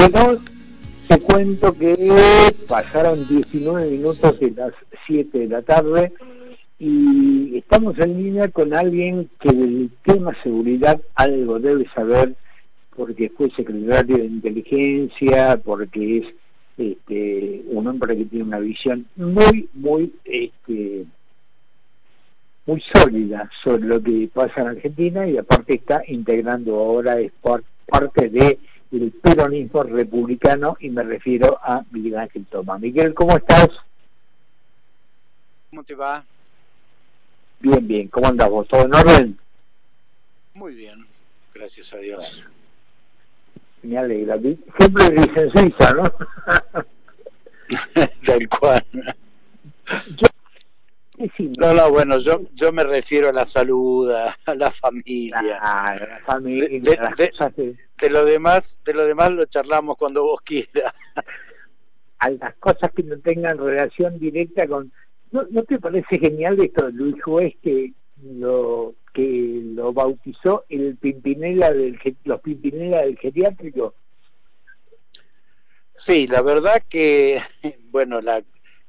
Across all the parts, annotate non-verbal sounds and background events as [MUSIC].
Bueno, te cuento que pasaron 19 minutos de las 7 de la tarde y estamos en línea con alguien que del tema seguridad algo debe saber porque fue secretario de inteligencia, porque es este, un hombre que tiene una visión muy, muy, este, muy sólida sobre lo que pasa en Argentina y aparte está integrando ahora, es parte de el peronismo republicano y me refiero a Miguel Ángel Toma. Miguel, ¿cómo estás? ¿Cómo te va? Bien, bien. ¿Cómo andamos? ¿Todo en orden? Muy bien, gracias a Dios. Me alegra. Siempre dicen Suiza, ¿no? [LAUGHS] Tal cual. no, no, bueno, yo, yo me refiero a la salud, a, la familia. Ah, a la familia. De, lo demás, de lo demás lo charlamos cuando vos quieras. A las cosas que no tengan relación directa con ¿No, ¿No te parece genial esto de Luis Juez que lo que lo bautizó el Pimpinela del los Pimpinela del geriátrico? Sí, la verdad que [LAUGHS] bueno, la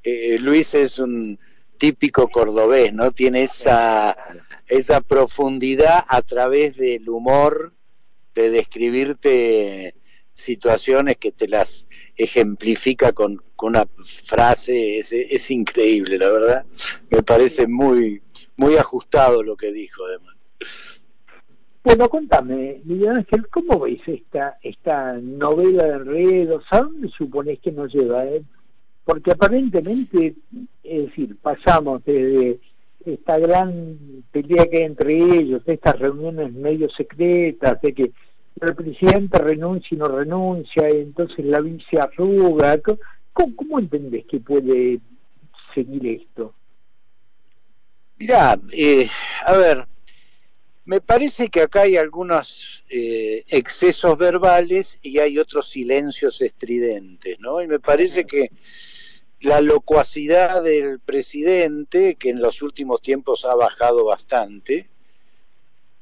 eh, Luis es un típico cordobés, ¿no? Tiene esa esa profundidad a través del humor de describirte situaciones que te las ejemplifica con, una frase, es, increíble, la verdad. Me parece muy, muy ajustado lo que dijo, además. Bueno, contame, Miguel Ángel, ¿cómo veis esta, esta novela de enredos? ¿A dónde suponés que nos lleva? Eh? Porque aparentemente, es decir, pasamos desde esta gran pelea que hay entre ellos, estas reuniones medio secretas, de que el presidente renuncia y no renuncia, y entonces la vice arruga. ¿Cómo, cómo entendés que puede seguir esto? Mirá, eh, a ver, me parece que acá hay algunos eh, excesos verbales y hay otros silencios estridentes, ¿no? Y me parece que la locuacidad del presidente, que en los últimos tiempos ha bajado bastante,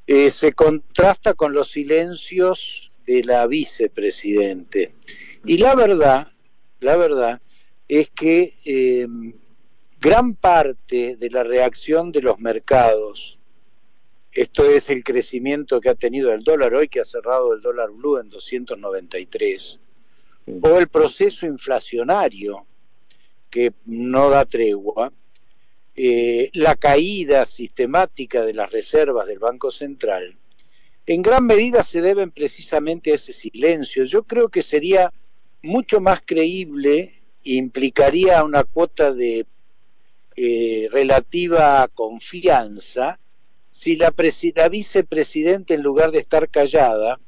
eh, se contrasta con los silencios de la vicepresidente. Y la verdad, la verdad es que em, gran parte de la reacción de los mercados, esto es el crecimiento que ha tenido el dólar hoy, que ha cerrado el dólar blue en 293, o el proceso inflacionario que no da tregua, eh, la caída sistemática de las reservas del Banco Central, en gran medida se deben precisamente a ese silencio. Yo creo que sería mucho más creíble implicaría una cuota de eh, relativa confianza si la, la vicepresidenta, en lugar de estar callada,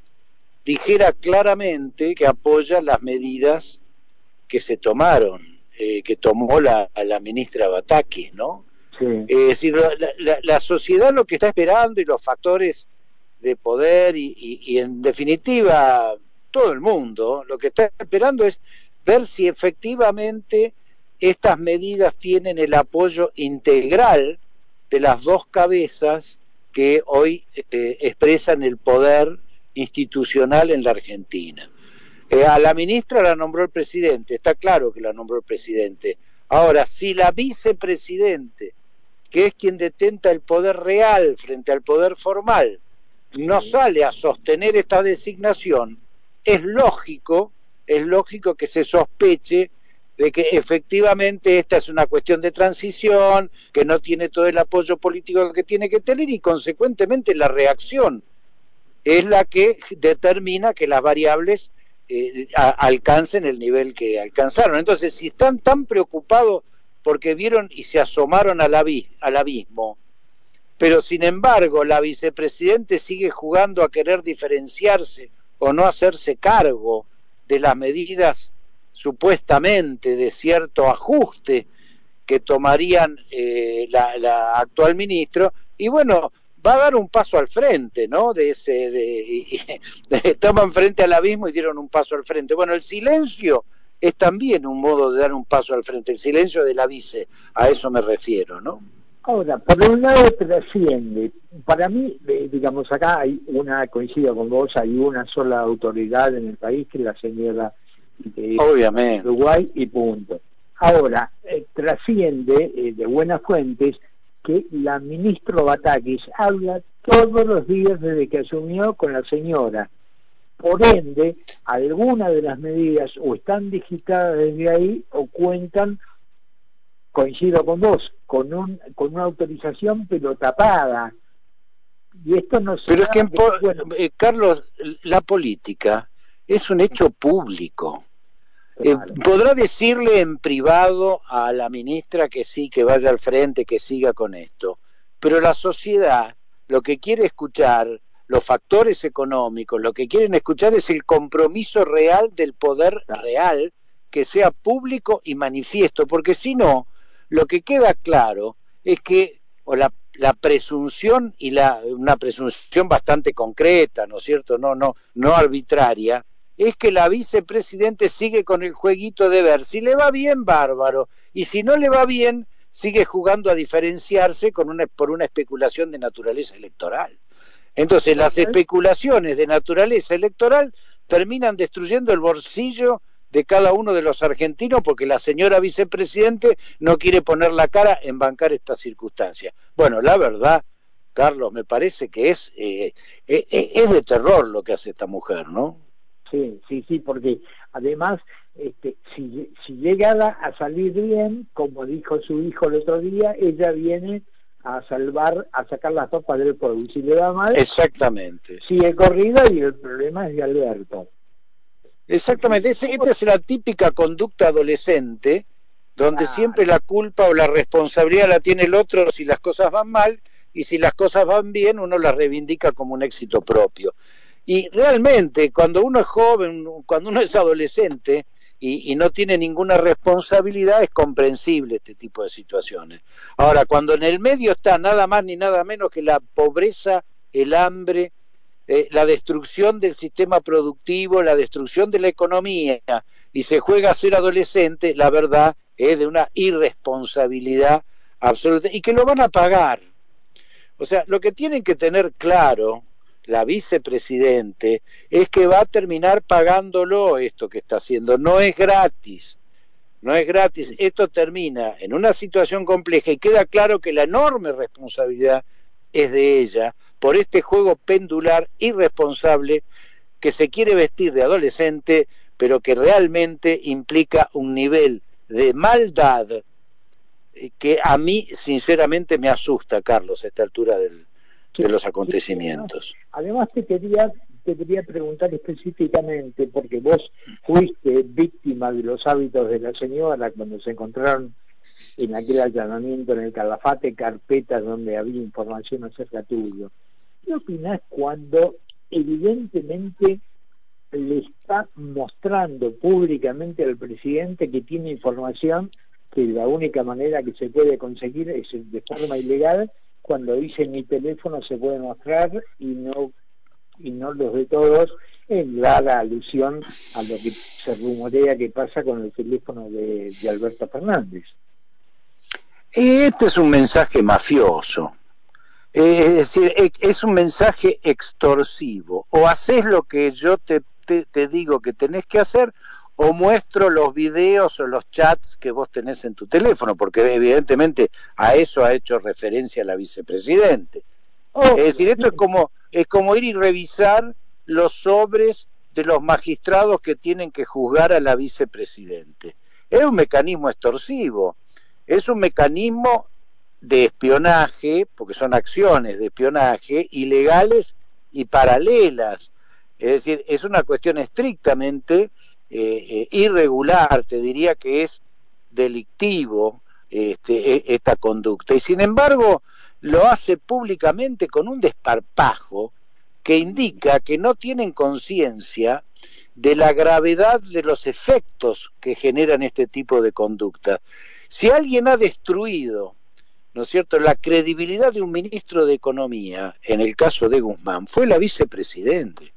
dijera claramente que apoya las medidas que se tomaron eh, que tomó la, la ministra Batakis, ¿no? Es decir, la, sociedad lo que está esperando y los factores de poder y, y, en definitiva todo el mundo lo que está esperando es ver si efectivamente estas medidas tienen el apoyo integral de las dos cabezas que hoy eh, expresan el poder institucional en la Argentina. Eh, a la ministra la nombró el presidente, está claro que la nombró el presidente. Ahora, si la vicepresidente, que es quien detenta el poder real frente al poder formal, no sale a sostener esta designación, es lógico, es lógico que se sospeche de que efectivamente esta es una cuestión de transición, que no tiene todo el apoyo político que tiene que tener y consecuentemente la reacción es la que determina que las variables eh, alcancen el nivel que alcanzaron. Entonces, si están tan preocupados porque vieron y se asomaron al, al abismo, pero sin embargo la vicepresidente sigue jugando a querer diferenciarse o no hacerse cargo de las medidas supuestamente de cierto ajuste que tomarían eh, la, la, actual ministro, y bueno, va a dar un paso al frente, ¿no? De ese, de, [LAUGHS] estaban frente al abismo y dieron un paso al frente. Bueno, el silencio es también un modo de dar un paso al frente, el silencio de la vice, a eso me refiero, ¿no? Ahora, por un lado trasciende, para mí, digamos, acá hay una, coincido con vos, hay una sola autoridad en el país que es la señora de Obviamente. Uruguay y punto. Ahora, eh, trasciende eh, de buenas fuentes que la ministra Batakis habla todos los días desde que asumió con la señora. Por ende, algunas de las medidas o están digitadas desde ahí o cuentan coincido con vos, con, un, con una autorización pero tapada. Y esto no se Pero es que, eh, Carlos, la política es un hecho público. Eh, podrá decirle en privado a la ministra que sí, que vaya al frente, que siga con esto, pero la sociedad lo que quiere escuchar, los factores económicos, lo que quieren escuchar es el compromiso real del poder real que sea público y manifiesto, porque si no, lo que queda claro es que, o la, presunción y la, una presunción bastante concreta, ¿no es cierto? No, no, no arbitraria, es que la vicepresidente sigue con el jueguito de ver si le va bien, bárbaro, y si no le va bien, sigue jugando a diferenciarse con una, por una especulación de naturaleza electoral. Entonces, las especulaciones de naturaleza electoral terminan destruyendo el bolsillo de cada uno de los argentinos porque la señora vicepresidente no quiere poner la cara en bancar esta circunstancia. Bueno, la verdad, Carlos, me parece que es, eh, eh, eh, es de terror lo que hace esta mujer, ¿no? Sí, sí, sí, porque además, este, si, si llegara a salir bien, como dijo su hijo el otro día, ella viene a salvar, a sacar las topas del pueblo. Y si le va mal, exactamente. sigue corrida y el problema es de Alberto. Exactamente, esta es la típica conducta adolescente, donde siempre la culpa o la responsabilidad la tiene el otro si las cosas van mal, y si las cosas van bien, uno las reivindica como un éxito propio. Y realmente, cuando uno es joven, cuando uno es adolescente y, no tiene ninguna responsabilidad, es comprensible este tipo de situaciones. Ahora, cuando en el medio está nada más ni nada menos que la pobreza, el hambre, eh, la destrucción del sistema productivo, la destrucción de la economía, y se juega a ser adolescente, la verdad es de una irresponsabilidad absoluta, y que lo van a pagar. O sea, lo que tienen que tener claro la vicepresidente es que va a terminar pagándolo esto que está haciendo. No es gratis, no es gratis. Esto termina en una situación compleja y queda claro que la enorme responsabilidad es de ella, por este juego pendular irresponsable que se quiere vestir de adolescente, pero que realmente implica un nivel de maldad eh, que a mí sinceramente me asusta, Carlos, a esta altura del, de los acontecimientos. Además te quería, te quería preguntar específicamente, porque vos fuiste víctima de los hábitos de la señora cuando se encontraron en aquel allanamiento en el Calafate carpetas donde había información acerca tuyo. ¿Qué opinas cuando evidentemente le está mostrando públicamente al presidente que tiene información que la única manera que se puede conseguir es de forma ilegal cuando dice mi teléfono se puede mostrar y no y no los de todos en la alusión a lo que se rumorea que pasa con el teléfono de Alberto Fernández. Este es un mensaje mafioso. Es decir, e, es un mensaje extorsivo. O haces lo que yo te, te, digo que tenés que hacer, o muestro los videos o los chats que vos tenés en tu teléfono, porque evidentemente a eso ha hecho referencia la vicepresidente. es decir, esto es como, es como ir y revisar los sobres de los magistrados que tienen que juzgar a la vicepresidente. Es un mecanismo extorsivo, es un mecanismo de espionaje, porque son acciones de espionaje ilegales y paralelas. Es decir, es una cuestión estrictamente eh, eh, irregular, te diría que es delictivo este, e, esta conducta. Y sin embargo, lo hace públicamente con un desparpajo que indica que no tienen conciencia de la gravedad de los efectos que generan este tipo de conducta. Si alguien ha destruido ¿no es cierto?, la credibilidad de un ministro de Economía, en el caso de Guzmán, fue la vicepresidente.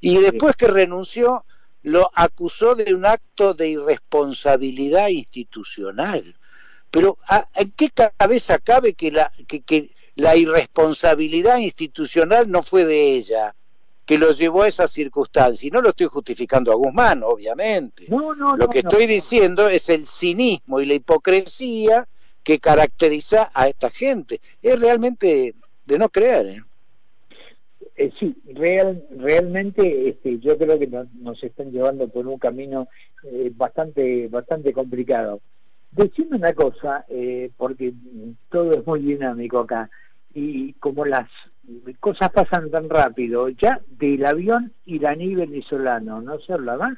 Y después que renunció, lo acusó de un acto de irresponsabilidad institucional. Pero ¿en qué cabeza cabe que la, que, la irresponsabilidad institucional no fue de ella? que lo llevó a esa circunstancia. Y no lo estoy justificando a Guzmán, obviamente. lo que estoy diciendo es el cinismo y la hipocresía que caracteriza a esta gente. Es realmente de no creer. ¿eh? Eh, sí, real, realmente este, yo creo que nos, están llevando por un camino eh, bastante, bastante complicado. Decime una cosa, eh, porque todo es muy dinámico acá, y como las cosas pasan tan rápido, ya del avión iraní venezolano, ¿no se habla más?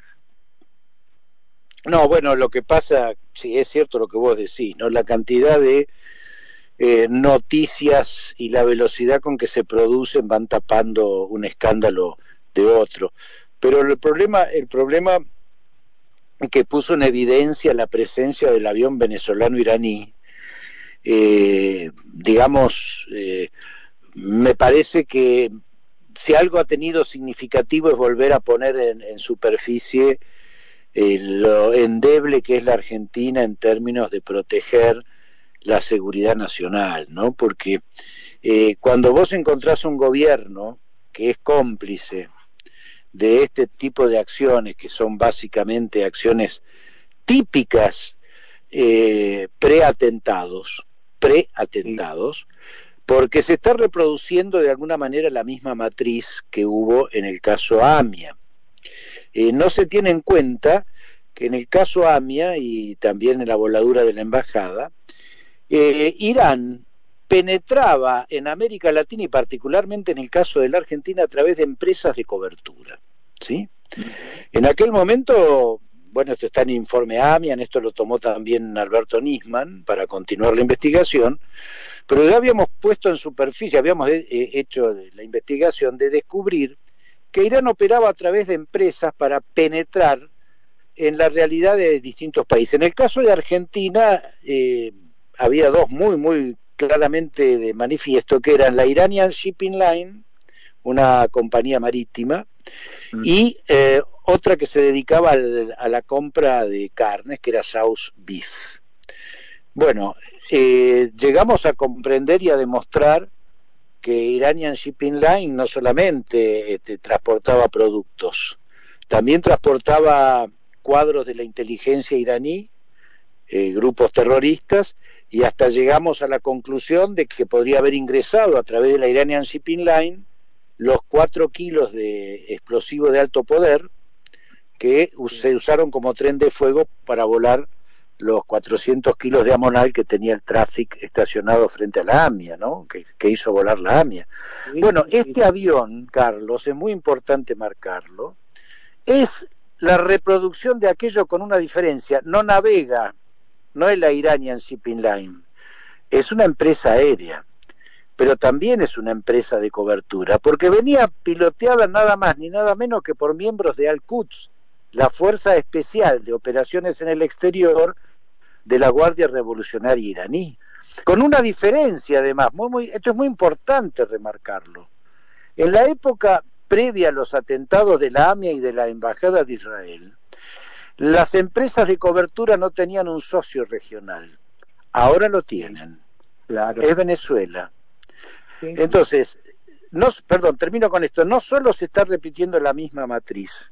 No, bueno, lo que pasa, sí, es cierto lo que vos decís, ¿no? La cantidad de eh, noticias y la velocidad con que se producen van tapando un escándalo de otro. Pero el problema, el problema que puso en evidencia la presencia del avión venezolano-iraní, eh, digamos, eh, me parece que si algo ha tenido significativo es volver a poner en superficie lo endeble que es la Argentina en términos de proteger la seguridad nacional, ¿no? Porque eh, cuando vos encontrás un gobierno que es cómplice de este tipo de acciones, que son básicamente acciones típicas eh, preatentados, preatentados, porque se está reproduciendo de alguna manera la misma matriz que hubo en el caso AMIA. Eh, no se tiene en cuenta que en el caso AMIA y también en la voladura de la embajada, eh, Irán penetraba en América Latina y particularmente en el caso de la Argentina a través de empresas de cobertura. ¿sí? En aquel momento, bueno, esto está en informe AMIA, en esto lo tomó también Alberto Nisman para continuar la investigación, pero ya habíamos puesto en superficie, habíamos eh, hecho la investigación de descubrir que Irán operaba a través de empresas para penetrar en la realidad de distintos países. En el caso de Argentina, eh, había dos muy, muy claramente de manifiesto, que eran la Iranian Shipping Line, una compañía marítima, mm. y eh, otra que se dedicaba a la compra de carnes, que era South Beef. Bueno, eh, llegamos a comprender y a demostrar que Iranian Shipping Line no solamente este, transportaba productos, también transportaba cuadros de la inteligencia iraní, eh, grupos terroristas, y hasta llegamos a la conclusión de que podría haber ingresado a través de la Iranian Shipping Line los cuatro kilos de explosivo de alto poder que se usaron como tren de fuego para volar los 400 kilos de amonal que tenía el tráfico estacionado frente a la AMIA, ¿no? que, que hizo volar la AMIA. Bueno, este avión, Carlos, es muy importante marcarlo, es la reproducción de aquello con una diferencia, no navega no es la Iranian Shipping Line, es una empresa aérea, pero también es una empresa de cobertura, porque venía piloteada nada más ni nada menos que por miembros de Al-Quds, la Fuerza Especial de Operaciones en el Exterior de la Guardia Revolucionaria iraní. Con una diferencia, además, muy, muy, esto es muy importante remarcarlo. En la época previa a los atentados de la AMIA y de la Embajada de Israel, las empresas de cobertura no tenían un socio regional, ahora lo tienen. Es Venezuela. Entonces, no, perdón, termino con esto. No solo se está repitiendo la misma matriz,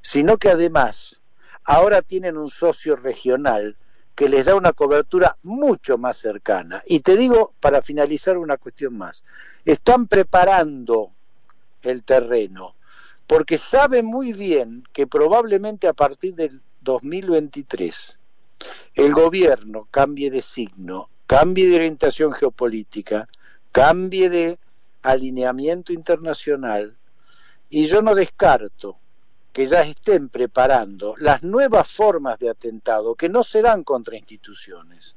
sino que además ahora tienen un socio regional que les da una cobertura mucho más cercana. Y te digo, para finalizar, una cuestión más. Están preparando el terreno porque sabe muy bien que probablemente a partir del 2023 el gobierno cambie de signo, cambie de orientación geopolítica, cambie de alineamiento internacional, y yo no descarto que ya estén preparando las nuevas formas de atentado, que no serán contra instituciones,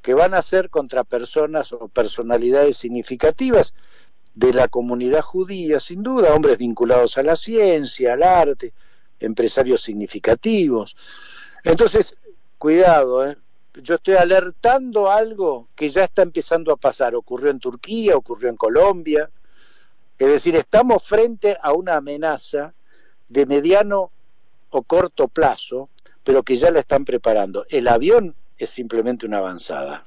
que van a ser contra personas o personalidades significativas, de la comunidad judía, sin duda, hombres vinculados a la ciencia, al arte, empresarios significativos. Entonces, cuidado, ¿eh? yo estoy alertando algo que ya está empezando a pasar. Ocurrió en Turquía, ocurrió en Colombia. Es decir, estamos frente a una amenaza de mediano o corto plazo, pero que ya la están preparando. El avión es simplemente una avanzada.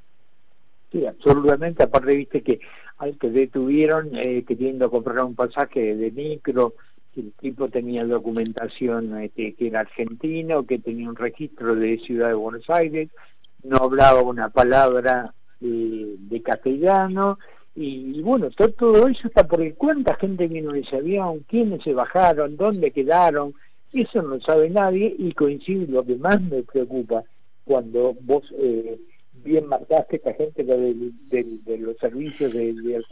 Sí, absolutamente. Aparte, viste que al que detuvieron eh, queriendo comprar un pasaje de micro, el tipo tenía documentación este, que era argentino, que tenía un registro de Ciudad de Buenos Aires, no hablaba una palabra de castellano, y, bueno, todo, eso está por el cuenta, gente vino en ese avión, quiénes se bajaron, dónde quedaron, eso no sabe nadie y coincide lo que más me preocupa cuando vos eh, bien marcaste esta gente de, los servicios de, de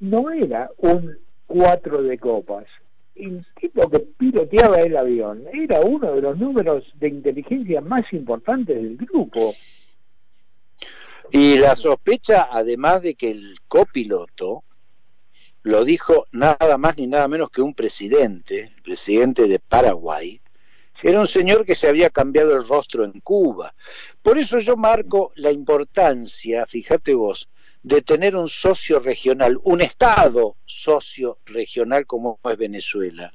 No era un cuatro de copas. El tipo que piloteaba el avión era uno de los números de inteligencia más importantes del grupo. Y la sospecha, además de que el copiloto lo dijo nada más ni nada menos que un presidente, el presidente de Paraguay, era un señor que se había cambiado el rostro en Cuba. Por eso yo marco la importancia, fíjate vos, de tener un socio regional, un Estado socio regional como es Venezuela.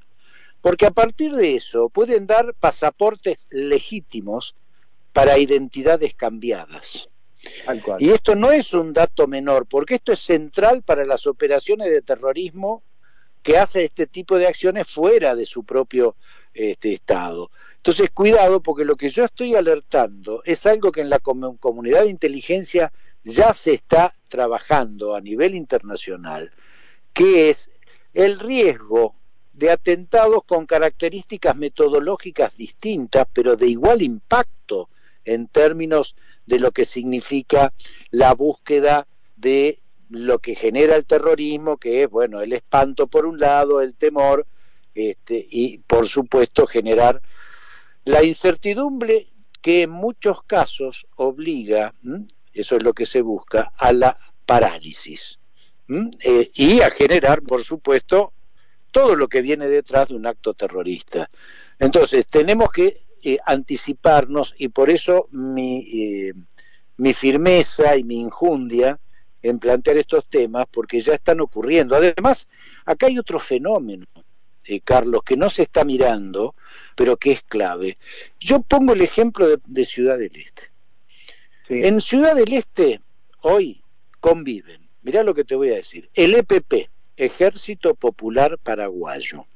Porque a partir de eso pueden dar pasaportes legítimos para identidades cambiadas. Y esto no es un dato menor, porque esto es central para las operaciones de terrorismo que hace este tipo de acciones fuera de su propio este, Estado. Entonces, cuidado, porque lo que yo estoy alertando es algo que en la comunidad de inteligencia ya se está trabajando a nivel internacional, que es el riesgo de atentados con características metodológicas distintas, pero de igual impacto en términos de lo que significa la búsqueda de lo que genera el terrorismo, que es, bueno, el espanto por un lado, el temor, este, y por supuesto generar la incertidumbre que en muchos casos obliga, eso es lo que se busca, a la parálisis eh, y a generar, por supuesto, todo lo que viene detrás de un acto terrorista. Entonces, tenemos que eh, anticiparnos y por eso mi, eh, mi firmeza y mi injundia en plantear estos temas, porque ya están ocurriendo. Además, acá hay otro fenómeno, eh, Carlos, que no se está mirando, pero que es clave. Yo pongo el ejemplo de, Ciudad del Este. En Ciudad del Este hoy conviven, mirá lo que te voy a decir, el EPP, Ejército Popular Paraguayo,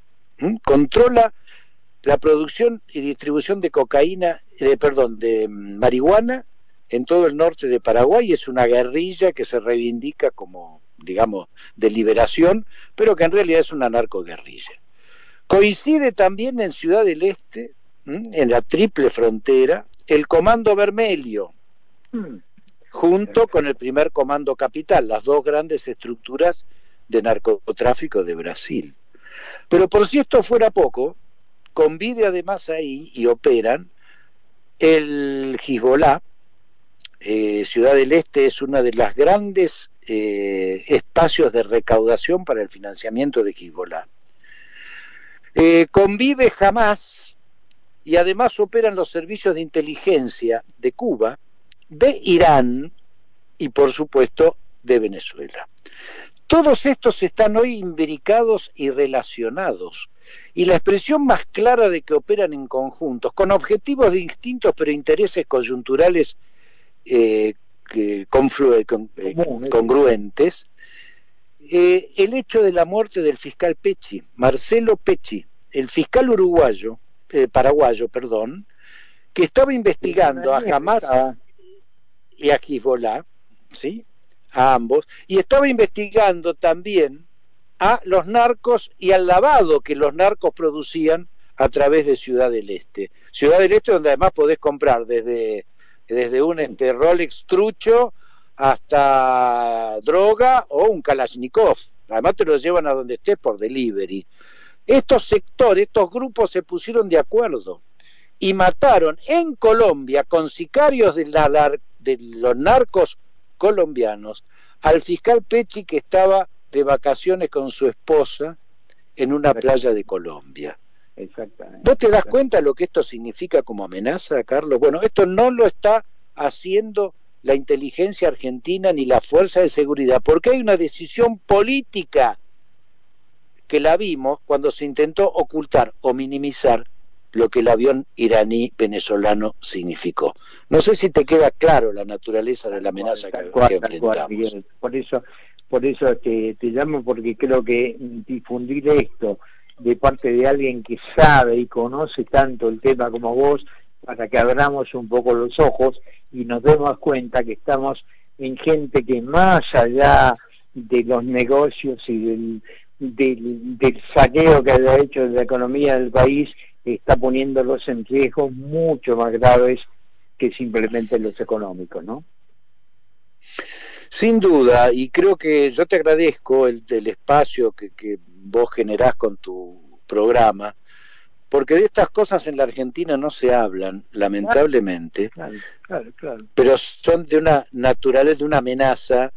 controla la producción y distribución de cocaína, de, perdón, de marihuana en todo el norte de Paraguay es una guerrilla que se reivindica como, digamos, de liberación, pero que en realidad es una narcoguerrilla. Coincide también en Ciudad del Este, en la triple frontera, el Comando Vermelho, hmm. junto con el primer Comando Capital, las dos grandes estructuras de narcotráfico de Brasil. Pero por si esto fuera poco, convive además ahí y operan el Hezbollah. Eh, Ciudad del Este es una de las grandes eh, espacios de recaudación para el financiamiento de Hezbollah. Eh, convive jamás y además operan los servicios de inteligencia de Cuba, de Irán y por supuesto de Venezuela. Todos estos están hoy imbricados y relacionados y la expresión más clara de que operan en conjuntos, con objetivos distintos pero intereses coyunturales eh, eh, congruentes, eh, el hecho de la muerte del fiscal Pecci, Marcelo Pecci, el fiscal uruguayo, paraguayo, perdón, que estaba investigando a Hamas y a Hezbollah, ¿sí? a ambos, y estaba investigando también a los narcos y al lavado que los narcos producían a través de Ciudad del Este. Ciudad del Este donde además podés comprar desde, desde un este, Rolex trucho hasta droga o un Kalashnikov. Además te lo llevan a donde estés por delivery. Estos sectores, estos grupos se pusieron de acuerdo y mataron en Colombia con sicarios de, la, de los narcos colombianos al fiscal Pechi que estaba de vacaciones con su esposa en una playa de Colombia. Exactamente. ¿Vos te das cuenta de lo que esto significa como amenaza, Carlos? Bueno, esto no lo está haciendo la inteligencia argentina ni la fuerza de seguridad, porque hay una decisión política que la vimos cuando se intentó ocultar o minimizar lo que el avión iraní venezolano significó. No sé si te queda claro la naturaleza de la amenaza que, enfrentamos. por eso, por eso te, te llamo porque creo que difundir esto de parte de alguien que sabe y conoce tanto el tema como vos, para que abramos un poco los ojos y nos demos cuenta que estamos en gente que más allá de los negocios y del, saqueo que ha hecho de la economía del país, está poniéndolos en riesgo mucho más graves que simplemente los económicos, ¿no? Sin duda, y creo que yo te agradezco el, el espacio que, que vos generás con tu programa, porque de estas cosas en la Argentina no se hablan, lamentablemente, pero son de una naturaleza, de una amenaza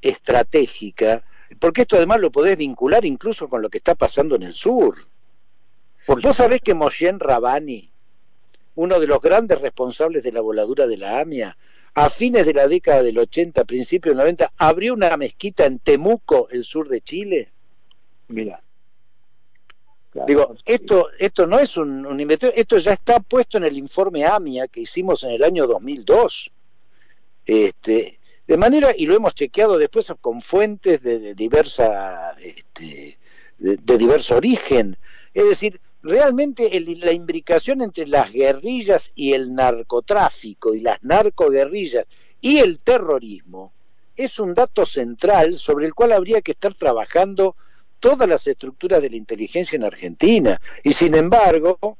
estratégica, porque esto además lo podés vincular incluso con lo que está pasando en el sur. Vos sabés que Moshe Rabani, uno de los grandes responsables de la voladura de la AMIA, a fines de la década del 80, principios del 90, abrió una mezquita en Temuco, el sur de Chile. Mira. Digo, esto, esto no es un, un esto ya está puesto en el informe AMIA que hicimos en el año 2002. Este, de manera, y lo hemos chequeado después con fuentes de, diversa, este, de, diverso origen. Es decir, realmente la imbricación entre las guerrillas y el narcotráfico y las narcoguerrillas y el terrorismo es un dato central sobre el cual habría que estar trabajando todas las estructuras de la inteligencia en Argentina. Y sin embargo,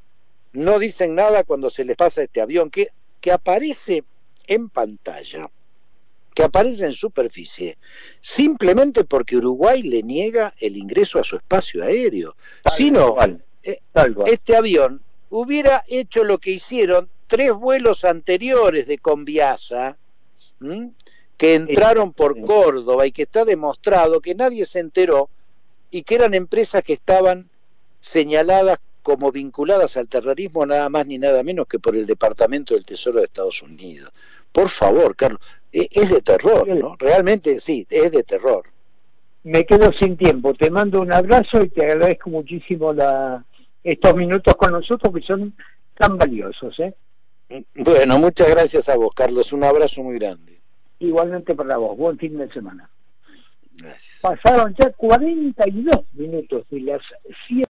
no dicen nada cuando se les pasa este avión que, que aparece en pantalla, que aparece en superficie, simplemente porque Uruguay le niega el ingreso a su espacio aéreo. si no, eh, este avión hubiera hecho lo que hicieron tres vuelos anteriores de Conviasa, que entraron por Córdoba y que está demostrado que nadie se enteró y que eran empresas que estaban señaladas como vinculadas al terrorismo nada más ni nada menos que por el Departamento del Tesoro de Estados Unidos. Por favor, Carlos, e, es de terror, ¿no? Realmente sí, es de terror. Me quedo sin tiempo, te mando un abrazo y te agradezco muchísimo la, estos minutos con nosotros que son tan valiosos. ¿eh? Bueno, muchas gracias a vos, Carlos, un abrazo muy grande. Igualmente para vos, buen fin de semana. Pasaron ya 42 minutos de las 7.